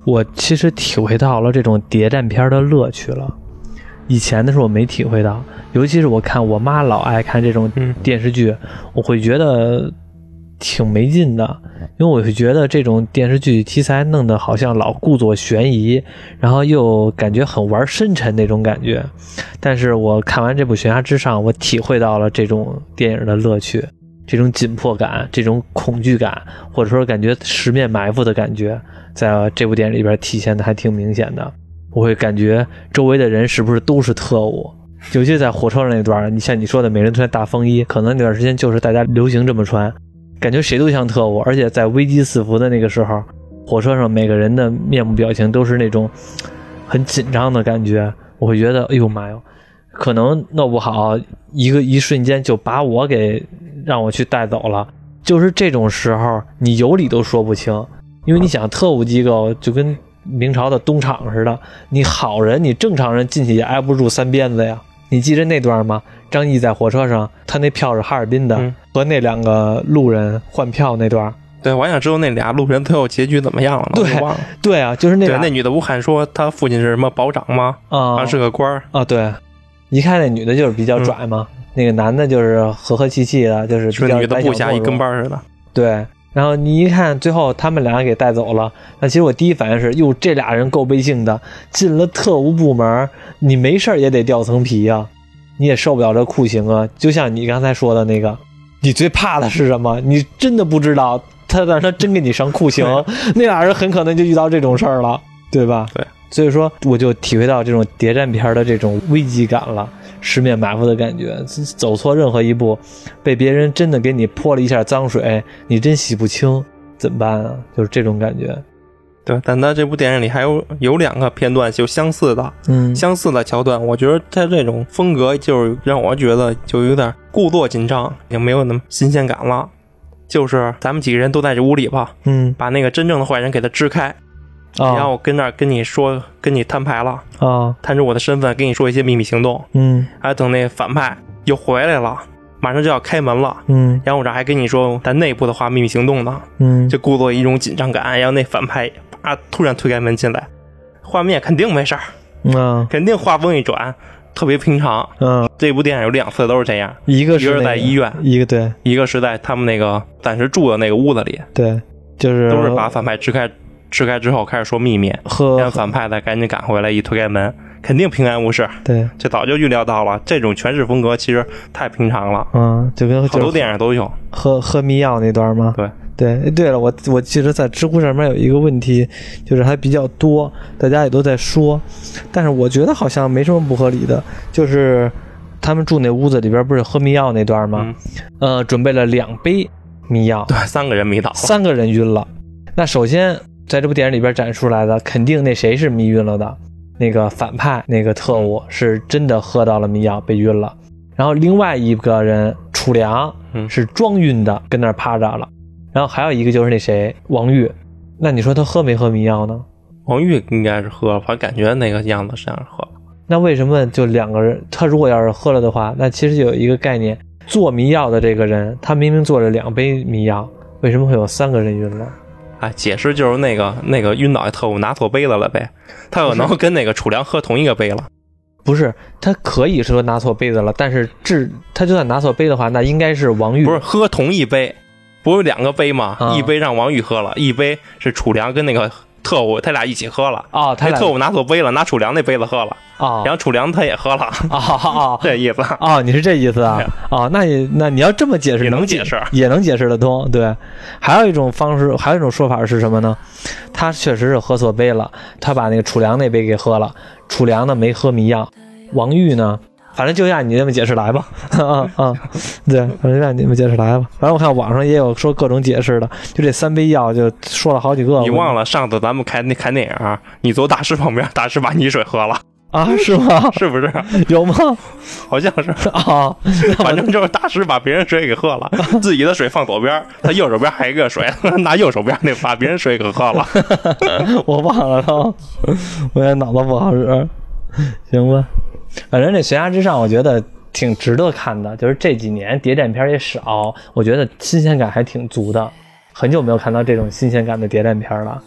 我其实体会到了这种谍战片的乐趣了。以前的时候我没体会到，尤其是我看我妈老爱看这种电视剧，我会觉得。挺没劲的，因为我会觉得这种电视剧题材弄得好像老故作悬疑，然后又感觉很玩深沉那种感觉。但是我看完这部《悬崖之上》，我体会到了这种电影的乐趣，这种紧迫感，这种恐惧感，或者说感觉十面埋伏的感觉，在这部电影里边体现的还挺明显的。我会感觉周围的人是不是都是特务？尤其在火车上那段，你像你说的，每人穿大风衣，可能那段时间就是大家流行这么穿。感觉谁都像特务，而且在危机四伏的那个时候，火车上每个人的面部表情都是那种很紧张的感觉。我会觉得，哎呦妈哟，可能弄不好一个一瞬间就把我给让我去带走了。就是这种时候，你有理都说不清。因为你想，特务机构就跟明朝的东厂似的，你好人，你正常人进去也挨不住三鞭子呀。你记着那段吗？张译在火车上，他那票是哈尔滨的，嗯和那两个路人换票那段。对，我还想知道那俩路人最后结局怎么样了呢？对忘了。对啊，就是那对，那女的不还说她父亲是什么保长吗？啊是个官儿。啊，对，一看那女的就是比较拽嘛，那个男的就是和和气气的，就是说比较女的部下一跟班。似的。对，然后你一看最后他们俩给带走了，那其实我第一反应是，哟，这俩人够背性的，进了特务部门，你没事儿也得掉层皮呀、你也受不了这酷刑啊。就像你刚才说的那个，你最怕的是什么？你真的不知道，他但是他真给你上酷刑，那俩人很可能就遇到这种事儿了，对吧？对。所以说，我就体会到这种谍战片的这种危机感了，十面埋伏的感觉。走错任何一步，被别人真的给你泼了一下脏水，你真洗不清，怎么办啊？就是这种感觉。对，但他这部电影里还有有两个片段就相似的，嗯相似的桥段，我觉得他这种风格就是让我觉得就有点故作紧张，已经没有那么新鲜感了。就是咱们几个人都在这屋里吧，嗯把那个真正的坏人给他支开，然啊后我跟那儿跟你说，跟你摊牌了，啊摊出我的身份，跟你说一些秘密行动。嗯。还等那反派又回来了，马上就要开门了，嗯。然后我这还跟你说咱内部的话秘密行动呢，嗯。就故作一种紧张感，然后那反派啊突然推开门进来，画面肯定没事儿，嗯。肯定画风一转，特别平常。嗯，这部电影有两次都是这样，一个是一个是在医院一个对。一个是在他们那个暂时住的那个屋子里，对，就是都是把反派支开，支开之后开始说秘密，和让反派再赶紧赶回来，一推开门，肯定平安无事。对这早就预料到了，这种诠释风格其实太平常了，嗯，就跟好多就是电影都有。喝喝迷药那段吗？对对，哎对了，我我记得在知乎上面有一个问题，就是还比较多，大家也都在说，但是我觉得好像没什么不合理的，就是他们住那屋子里边不是喝迷药那段吗？嗯，呃，准备了两杯迷药，对，三个人迷倒。三个人晕了。那首先在这部电影里边展示出来的，肯定那谁是迷晕了的，那个反派那个特务是真的喝到了迷药被晕了。然后另外一个人楚良嗯是装晕的，跟那儿趴着了。然后还有一个就是那谁王玉，那你说他喝没喝迷药呢？王玉应该是喝了，反正感觉那个样子像是喝了。那为什么就两个人？他如果要是喝了的话，那其实有一个概念，做迷药的这个人，他明明做了两杯迷药，为什么会有三个人晕了？哎，解释就是那个那个晕倒的特务拿错杯子了呗，他可能跟那个楚良喝同一个杯了。不是，他可以说拿错杯子了，但是至他就算拿错杯的话，那应该是王玉，不是喝同一杯，不是两个杯吗？啊一杯让王玉喝了，一杯是楚良跟那个特务他俩一起喝了。哦，他俩特务拿错杯了，拿楚良那杯子喝了，哦然后楚良他也喝了，哦哦 这意思。哦，你是这意思啊对？哦，那也那你要这么解释，也能解解释也能解释得通。对，还有一种方式，还有一种说法是什么呢？他确实是喝错杯了，他把那个楚良那杯给喝了，楚良呢没喝迷药，王玉呢？反正就按你这么解释来吧，啊啊，对，反正就按你这么解释来吧。反正我看网上也有说各种解释的，就这三杯药就说了好几个。你忘了上次咱们看那看电影，你坐大师旁边，大师把你水喝了，啊？是吗？是不是？有吗？好像是，啊，反正就是大师把别人水给喝了，自己的水放左边，他右手边还有一个水，拿右手边那把别人水给喝了。我忘了都，我也脑子不好使，行吧。反正这《悬崖之上》，我觉得挺值得看的。就是这几年谍战片也少，我觉得新鲜感还挺足的。很久没有看到这种新鲜感的谍战片了。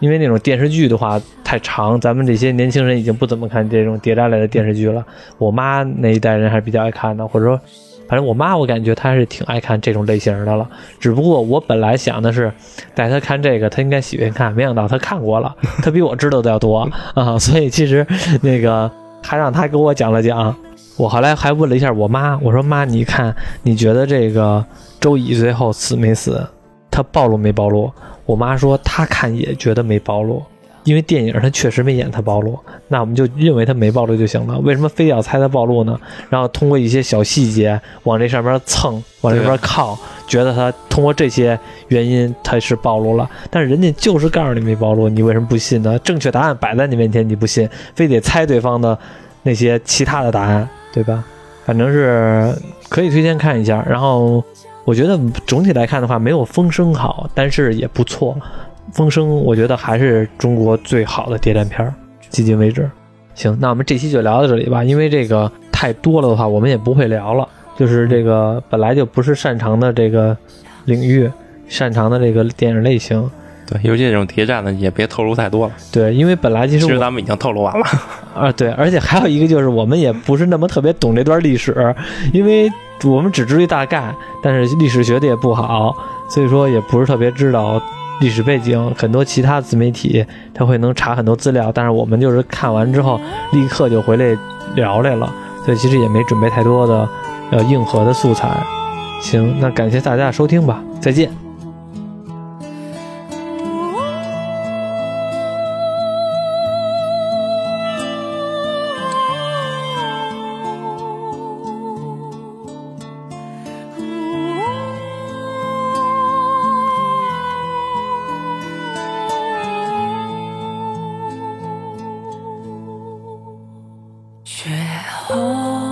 因为那种电视剧的话太长，咱们这些年轻人已经不怎么看这种谍战类的电视剧了。我妈那一代人还是比较爱看的，或者说，反正我妈我感觉她是挺爱看这种类型的了。只不过我本来想的是带她看这个，她应该喜欢看，没想到她看过了，她比我知道的要多啊，所以其实那个还让他给我讲了讲。我后来还问了一下我妈，我说妈，你看你觉得这个周乙最后死没死？他暴露没暴露？我妈说她看也觉得没暴露，因为电影他确实没演他暴露，那我们就认为他没暴露就行了。为什么非要猜他暴露呢？然后通过一些小细节往这上面蹭，往这边靠，觉得他通过这些原因他是暴露了，但是人家就是告诉你没暴露，你为什么不信呢？正确答案摆在你面前，你不信，非得猜对方的那些其他的答案，对吧？反正是可以推荐看一下。然后我觉得总体来看的话，没有风声好，但是也不错。风声》，我觉得还是中国最好的谍战片儿，迄今为止。行，那我们这期就聊到这里吧，因为这个太多了的话，我们也不会聊了。就是这个本来就不是擅长的这个领域，擅长的这个电影类型。对，尤其这种谍战的，也别透露太多了。对，因为本来其实其实咱们已经透露完了。啊，对，而且还有一个就是我们也不是那么特别懂这段历史，因为我们只知道大概，但是历史学的也不好，所以说也不是特别知道历史背景。很多其他自媒体他会能查很多资料，但是我们就是看完之后立刻就回来聊来了，所以其实也没准备太多的呃硬核的素材。行，那感谢大家的收听吧，再见。雪后